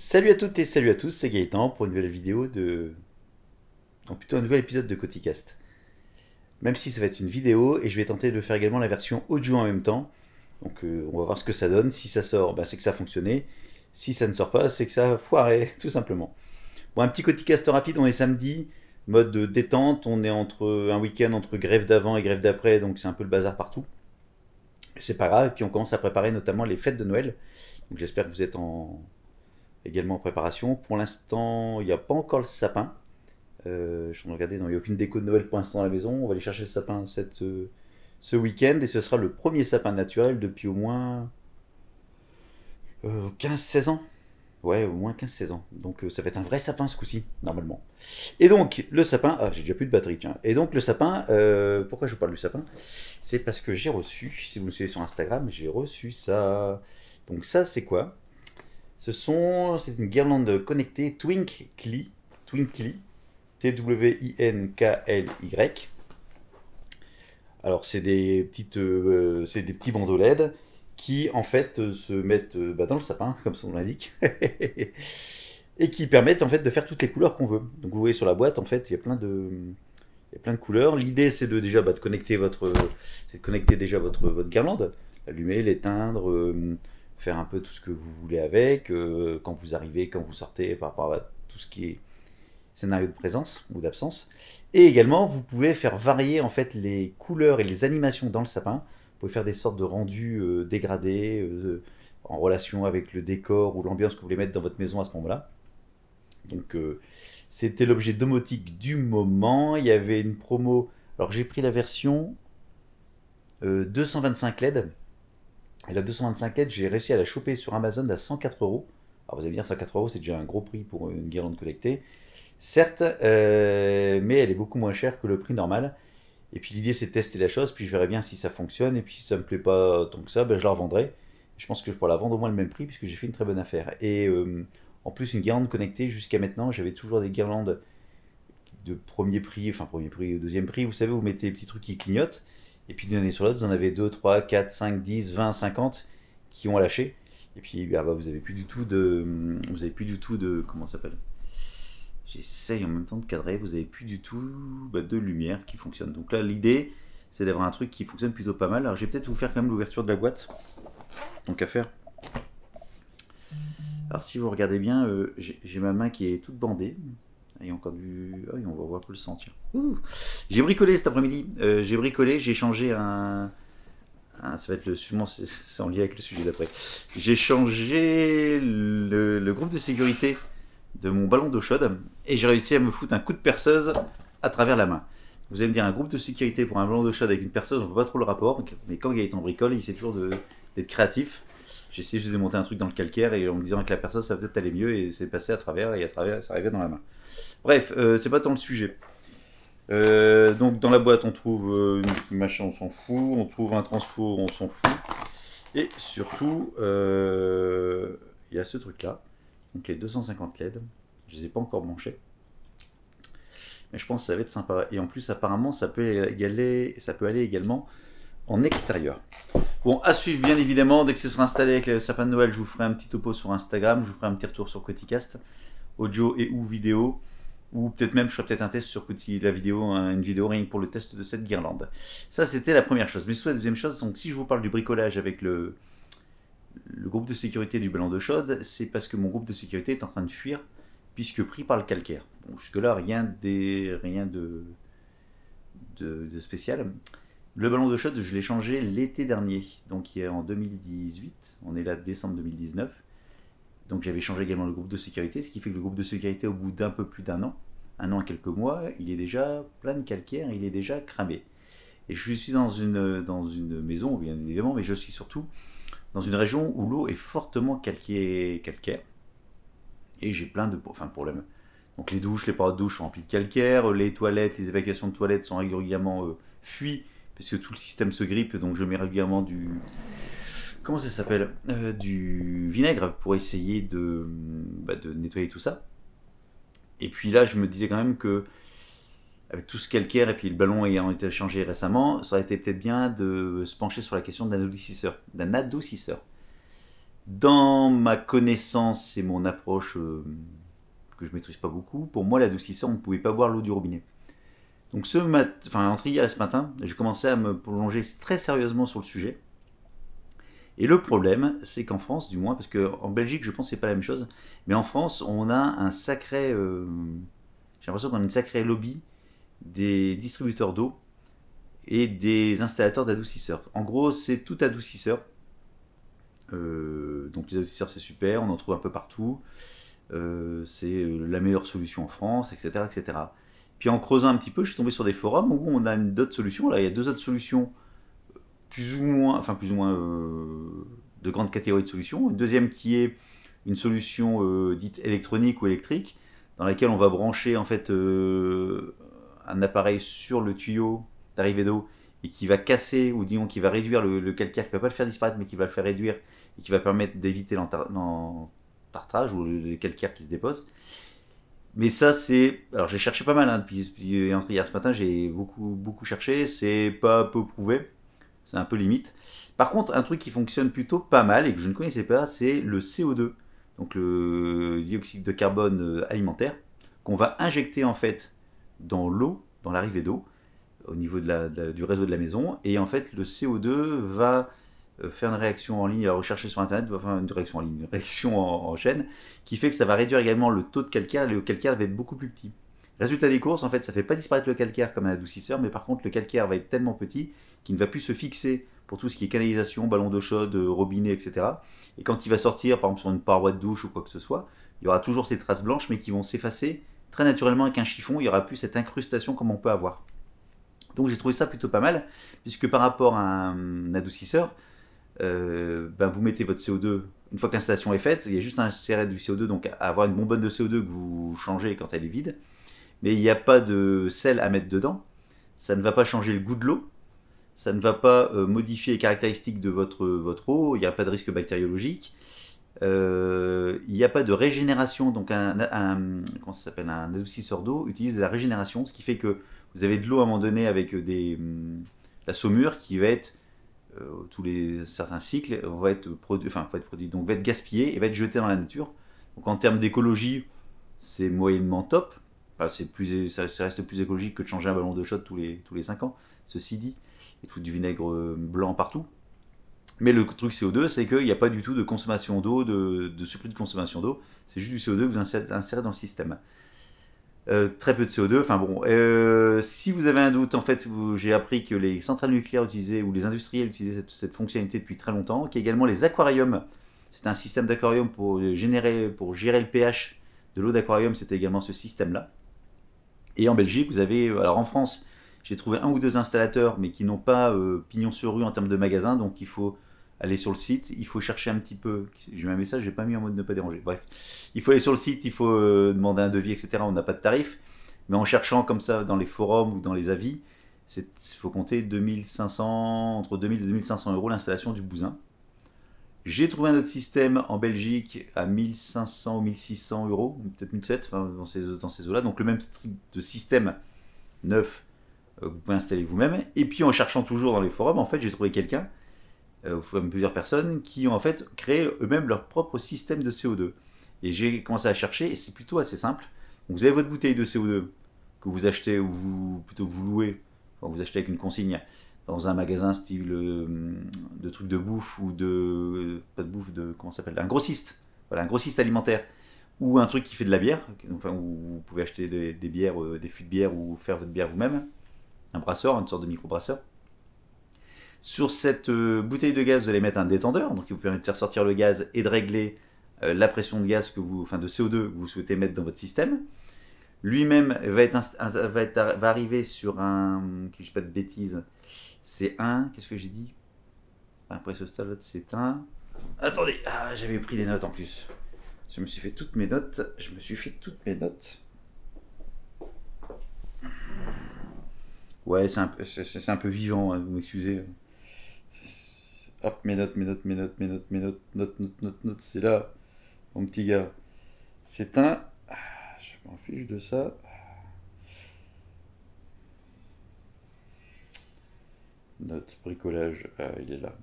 Salut à toutes et salut à tous, c'est Gaëtan pour une nouvelle vidéo de... Non, plutôt un nouvel épisode de Coticast. Même si ça va être une vidéo et je vais tenter de faire également la version audio en même temps. Donc euh, on va voir ce que ça donne. Si ça sort, bah, c'est que ça a fonctionné. Si ça ne sort pas, c'est que ça a foiré, tout simplement. Bon, un petit Coticast rapide, on est samedi, mode de détente. On est entre un week-end entre grève d'avant et grève d'après, donc c'est un peu le bazar partout. C'est pas grave, et puis on commence à préparer notamment les fêtes de Noël. Donc j'espère que vous êtes en, également en préparation. Pour l'instant, il n'y a pas encore le sapin. Euh, je suis regarder, non, il n'y a aucune déco de Noël pour l'instant dans la maison. On va aller chercher le sapin euh, ce week-end et ce sera le premier sapin naturel depuis au moins 15-16 euh, ans. Ouais, au moins 15-16 ans. Donc ça va être un vrai sapin ce coup-ci, normalement. Et donc, le sapin. Ah, j'ai déjà plus de batterie, tiens. Et donc, le sapin, pourquoi je vous parle du sapin? C'est parce que j'ai reçu, si vous me suivez sur Instagram, j'ai reçu ça. Donc, ça, c'est quoi? Ce sont, c'est une guirlande connectée Twinkly, Twinkly, T-W-I-N-K-L-Y. Alors c'est des petites, euh, c'est des petits bandeaux LED qui en fait euh, se mettent euh, bah, dans le sapin, comme son nom l'indique, et qui permettent en fait de faire toutes les couleurs qu'on veut. Donc vous voyez sur la boîte en fait il y a plein de, il y a plein de couleurs. L'idée c'est de déjà bah, de connecter votre, c'est de connecter déjà votre votre guirlande, l'allumer, l'éteindre faire un peu tout ce que vous voulez avec, euh, quand vous arrivez, quand vous sortez, par rapport à tout ce qui est scénario de présence ou d'absence. Et également, vous pouvez faire varier en fait les couleurs et les animations dans le sapin. Vous pouvez faire des sortes de rendus euh, dégradés euh, en relation avec le décor ou l'ambiance que vous voulez mettre dans votre maison à ce moment-là. Donc, c'était l'objet domotique du moment. Il y avait une promo. Alors, j'ai pris la version 225 LED et la 225 LED, j'ai réussi à la choper sur Amazon à 104 euros. Alors vous allez me dire, 104 euros, c'est déjà un gros prix pour une guirlande collectée. Certes, euh, mais elle est beaucoup moins chère que le prix normal. Et puis l'idée, c'est de tester la chose, puis je verrai bien si ça fonctionne. Et puis si ça me plaît pas tant que ça, ben, je la revendrai. Je pense que je pourrai la vendre au moins le même prix, puisque j'ai fait une très bonne affaire. Et euh, en plus, une guirlande connectée, jusqu'à maintenant, j'avais toujours des guirlandes de premier prix, enfin premier prix, deuxième prix. Vous savez, vous mettez des petits trucs qui clignotent. Et puis d'une année sur l'autre, vous en avez 2, 3, 4, 5, 10, 20, 50 qui ont lâché. Et puis bah, bah, vous avez plus du tout de. Vous avez plus du tout de. Comment ça s'appelle? J'essaye en même temps de cadrer. Vous avez plus du tout bah, de lumière qui fonctionne. Donc là, l'idée, c'est d'avoir un truc qui fonctionne plutôt pas mal. Alors je vais peut-être vous faire quand même l'ouverture de la boîte. Donc à faire. Alors si vous regardez bien, euh, j'ai ma main qui est toute bandée. A encore du. Ah on va voir peu le sentir. J'ai bricolé cet après-midi. Euh, j'ai bricolé, j'ai changé un. ça va être le. Sûrement, c'est en lien avec le sujet d'après. J'ai changé le, groupe de sécurité de mon ballon d'eau chaude et j'ai réussi à me foutre un coup de perceuse à travers la main. Vous allez me dire, un groupe de sécurité pour un ballon d'eau chaude avec une perceuse, on ne voit pas trop le rapport. Mais quand il est en bricole, il essaie toujours d'être créatif. J'ai essayé juste de monter un truc dans le calcaire et en me disant que la perceuse, ça peut-être aller mieux et c'est passé à travers et à travers, ça arrivait dans la main. Bref, euh, c'est pas tant le sujet. Euh, donc dans la boîte, on trouve euh, une machin, on s'en fout. On trouve un transfo, on s'en fout. Et surtout, il y a ce truc-là. Donc les 250 LED. Je les ai pas encore branchés. Mais je pense que ça va être sympa. Et en plus, apparemment, ça peut, ça peut aller également en extérieur. Bon, à suivre bien évidemment, dès que ce sera installé avec le sapin de Noël, je vous ferai un petit topo sur Instagram, je vous ferai un petit retour sur Coticast, audio et ou vidéo. Ou peut-être même, je ferai peut-être un test sur la vidéo, une vidéo rien pour le test de cette guirlande. Ça, c'était la première chose. Mais soit la deuxième chose, donc si je vous parle du bricolage avec le, groupe de sécurité du ballon de chaude, c'est parce que mon groupe de sécurité est en train de fuir, puisque pris par le calcaire. Bon, jusque-là, rien, rien de, spécial. Le ballon de chaude, je l'ai changé l'été dernier, donc en 2018. On est là décembre 2019. Donc j'avais changé également le groupe de sécurité, ce qui fait que le groupe de sécurité, au bout d'un peu plus d'un an, un an et quelques mois, il est déjà plein de calcaire, il est déjà cramé. Et je suis dans une, dans une maison, bien évidemment, mais je suis surtout dans une région où l'eau est fortement calquée, calcaire. Et j'ai plein de problèmes. Donc les douches, les parois de douche sont remplies de calcaire, les toilettes, les évacuations de toilettes sont régulièrement euh, fuies, parce que tout le système se grippe, donc je mets régulièrement du, comment ça s'appelle euh, Du vinaigre pour essayer de, bah, de nettoyer tout ça. Et puis là, je me disais quand même que avec tout ce calcaire et puis le ballon ayant été changé récemment, ça aurait été peut-être bien de se pencher sur la question d'un adoucisseur. D'un adoucisseur. Dans ma connaissance et mon approche euh, que je maîtrise pas beaucoup, pour moi l'adoucisseur, on ne pouvait pas boire l'eau du robinet. Donc ce matin, enfin entre hier et ce matin, j'ai commencé à me plonger très sérieusement sur le sujet. Et le problème, c'est qu'en France, du moins, parce qu'en Belgique, je pense que c'est pas la même chose, mais en France, on a un sacré, euh, j'ai l'impression qu'on a une sacrée lobby des distributeurs d'eau et des installateurs d'adoucisseurs. En gros, c'est tout adoucisseur. Euh, donc les adoucisseurs, c'est super, on en trouve un peu partout. Euh, c'est la meilleure solution en France, etc., etc. Puis en creusant un petit peu, je suis tombé sur des forums où on a d'autres solutions. Là, il y a deux autres solutions, plus ou moins, enfin plus ou moins euh, de grandes catégories de solutions. Une deuxième qui est une solution euh, dite électronique ou électrique, dans laquelle on va brancher en fait euh, un appareil sur le tuyau d'arrivée d'eau et qui va casser ou disons qui va réduire le, calcaire, qui va pas le faire disparaître, mais qui va le faire réduire et qui va permettre d'éviter l'entartrage ou le calcaire qui se dépose. Mais ça, c'est. Alors, j'ai cherché pas mal, hein, depuis, hier ce matin, j'ai beaucoup, beaucoup cherché. C'est pas peu prouvé. C'est un peu limite. Par contre, un truc qui fonctionne plutôt pas mal et que je ne connaissais pas, c'est le CO2, donc le dioxyde de carbone euh, alimentaire, qu'on va injecter en fait dans l'eau, dans l'arrivée d'eau, au niveau de la, du réseau de la maison. Et en fait, le CO2 va faire une réaction en ligne, rechercher sur internet, faire une réaction en ligne, une réaction en, chaîne, qui fait que ça va réduire également le taux de calcaire, le calcaire va être beaucoup plus petit. Résultat des courses, en fait, ça fait pas disparaître le calcaire comme un adoucisseur, mais par contre, le calcaire va être tellement petit qu'il ne va plus se fixer pour tout ce qui est canalisation, ballon d'eau chaude, robinet, etc. Et quand il va sortir, par exemple sur une paroi de douche ou quoi que ce soit, il y aura toujours ces traces blanches, mais qui vont s'effacer très naturellement avec un chiffon. Il n'y aura plus cette incrustation comme on peut avoir. Donc j'ai trouvé ça plutôt pas mal, puisque par rapport à un adoucisseur, euh, ben vous mettez votre CO2, une fois que l'installation est faite, il y a juste un insérer du CO2, donc avoir une bonbonne de CO2 que vous changez quand elle est vide, mais il n'y a pas de sel à mettre dedans, ça ne va pas changer le goût de l'eau, ça ne va pas euh, modifier les caractéristiques de votre, votre eau, il n'y a pas de risque bactériologique, euh, il n'y a pas de régénération, donc un, un comment ça un adoucisseur d'eau utilise la régénération, ce qui fait que vous avez de l'eau à un moment donné avec des, la saumure qui va être euh, tous les certains cycles va être produit, donc va être gaspillé et va être jeté dans la nature. Donc en termes d'écologie, c'est moyennement top. c'est plus, ça, reste plus écologique que de changer un ballon de shot tous les, tous les 5 ans, ceci dit, et de foutre du vinaigre euh, blanc partout. Mais le truc CO2, c'est qu'il n'y a pas du tout de consommation d'eau, de, de surplus de consommation d'eau, c'est juste du CO2 que vous insérez dans le système. Euh, très peu de CO2. Enfin bon, euh, si vous avez un doute, en fait, j'ai appris que les centrales nucléaires utilisaient, ou les industriels utilisaient cette, fonctionnalité depuis très longtemps, qu'également les aquariums, c'est un système d'aquarium pour, générer, pour gérer le pH de l'eau d'aquarium, c'était également ce système-là. Et en Belgique, vous avez, euh, alors en France, j'ai trouvé un ou deux installateurs, mais qui n'ont pas pignon sur rue en termes de magasins, donc il faut aller sur le site, il faut chercher un petit peu. J'ai mis un message, j'ai pas mis en mode ne pas déranger. Bref, il faut aller sur le site, il faut euh, demander un devis, etc. On n'a pas de tarif, mais en cherchant comme ça dans les forums ou dans les avis, il faut compter 2500, entre 2000 et 2500 euros l'installation du bousin. J'ai trouvé un autre système en Belgique à 1500 ou 1600 euros, peut-être 1700 enfin, dans ces, dans ces eaux-là. Donc le même de système neuf euh, vous pouvez installer vous-même. Et puis en cherchant toujours dans les forums, en fait, j'ai trouvé quelqu'un euh, plusieurs personnes qui ont en fait créé eux-mêmes leur propre système de CO2. Et j'ai commencé à chercher et c'est plutôt assez simple. vous avez votre bouteille de CO2 que vous achetez ou plutôt vous louez, quand vous achetez avec une consigne dans un magasin style euh, de trucs de bouffe ou de pas de bouffe de comment s'appelle un grossiste, voilà un grossiste alimentaire ou un truc qui fait de la bière, enfin où vous pouvez acheter des, bières, euh, des fûts de bière ou faire votre bière vous-même, un brasseur, une sorte de micro brasseur. Sur cette euh, bouteille de gaz, vous allez mettre un détendeur, donc qui vous permet de faire sortir le gaz et de régler euh, la pression de gaz que vous, enfin de CO2 que vous souhaitez mettre dans votre système. Lui-même va, va, arriver sur un, que je pas de bêtises, c'est un, qu'est-ce que j'ai dit? Après ce stade, c'est un. Attendez, ah, j'avais pris des notes en plus. Je me suis fait toutes mes notes. Je me suis fait toutes mes notes. Ouais, c'est un, un, peu vivant, hein, vous m'excusez. Hop, mes notes, mes notes, mes notes, mes notes, mes notes, notes, notes, notes, notes, c'est là, mon petit gars. C'est un. Ah, je m'en fiche de ça. Note, bricolage, ah, il est là.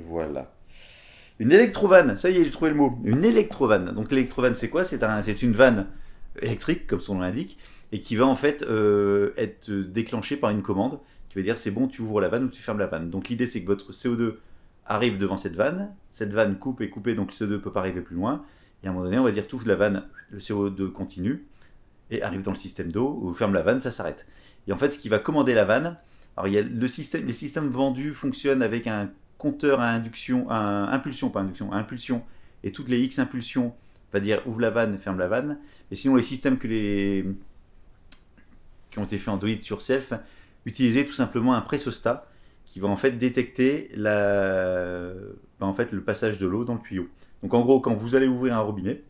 Voilà. Une électrovanne, ça y est, j'ai trouvé le mot. Une électrovanne. Donc l'électrovanne, c'est quoi? C'est un, c'est une vanne électrique, comme son nom l'indique, et qui va en fait euh, être déclenchée par une commande qui dire c'est bon, tu ouvres la vanne ou tu fermes la vanne. Donc l'idée, c'est que votre CO2 arrive devant cette vanne, cette vanne coupe et coupe, donc le CO2 ne peut pas arriver plus loin, et à un moment donné, on va dire tout la vanne, le CO2 continue, et arrive dans le système d'eau, ou ferme la vanne, ça s'arrête. Et en fait, ce qui va commander la vanne, alors il y a le système, les systèmes vendus fonctionnent avec un compteur à induction, à impulsion, pas induction, à impulsion, et toutes les X impulsions, va dire ouvre la vanne, ferme la vanne. Et sinon, les systèmes que les qui ont été faits en do it yourself utilisaient tout simplement un pressostat qui va en fait détecter fait, le passage de l'eau dans le tuyau. Donc en gros, quand vous allez ouvrir un robinet,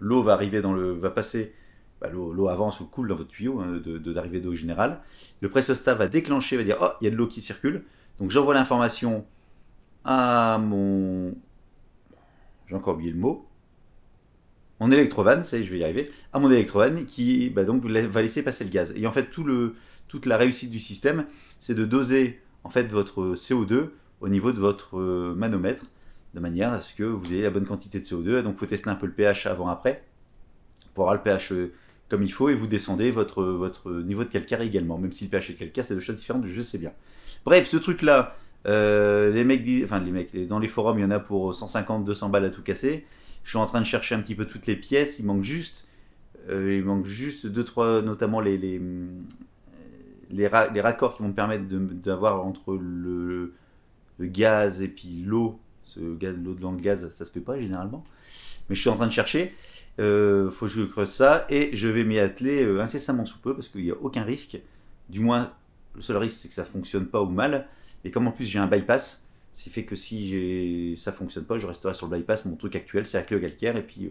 l'eau va arriver dans le, va passer, bah, l'eau avance ou coule dans votre tuyau hein, d'arrivée d'eau générale. Le pressostat va déclencher, va dire oh il y a de l'eau qui circule. Donc j'envoie l'information à mon, j'ai encore oublié le mot, mon électrovanne, ça y est, je vais y arriver, à mon électrovanne qui bah, va laisser passer le gaz. Et en fait toute la réussite du système, c'est de doser en fait votre CO2 au niveau de votre euh, manomètre, de manière à ce que vous ayez la bonne quantité de CO2. Donc il faut tester un peu le pH avant-après, pour avoir le pH euh, comme il faut, et vous descendez votre, niveau de calcaire également. Même si le pH est calcaire, c'est deux choses différentes, je sais bien. Bref, ce truc-là, euh, les mecs, les mecs, dans les forums, il y en a pour 150-200 balles à tout casser. Je suis en train de chercher un petit peu toutes les pièces, il manque juste, il manque juste deux trois, notamment les, les, les, raccords qui vont me permettre d'avoir entre le, gaz et puis l'eau, l'eau dans le gaz, ça se fait pas généralement. Mais je suis en train de chercher. Euh, faut que je creuse ça et je vais m'y atteler euh, incessamment sous peu parce qu'il n'y a aucun risque. Du moins, le seul risque c'est que ça fonctionne pas ou mal. Et comme en plus j'ai un bypass, ce fait que si ça fonctionne pas, je resterai sur le bypass. Mon truc actuel c'est avec le calcaire et puis euh,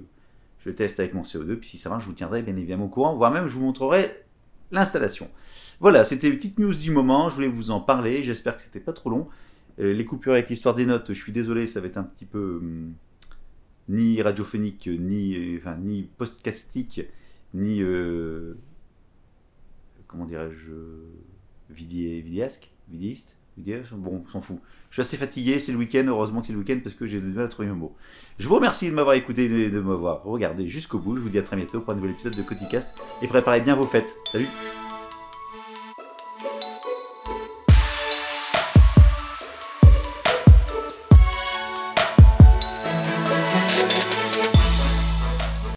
je teste avec mon CO2. Puis si ça marche, je vous tiendrai bien évidemment au courant, voire même je vous montrerai l'installation. Voilà, c'était une petite news du moment, je voulais vous en parler, j'espère que c'était pas trop long. Euh, les coupures avec l'histoire des notes, je suis désolé, ça va être un petit peu hum, ni radiophonique, ni, euh, enfin, ni podcastique, ni, comment dirais-je, vidéasque, vidéiste, bon, on s'en fout. Je suis assez fatigué, c'est le week-end, heureusement que c'est le week-end parce que j'ai du mal à trouver mes mots. Je vous remercie de m'avoir écouté, de, de m'avoir regardé jusqu'au bout. Je vous dis à très bientôt pour un nouvel épisode de Coticast et préparez bien vos fêtes. Salut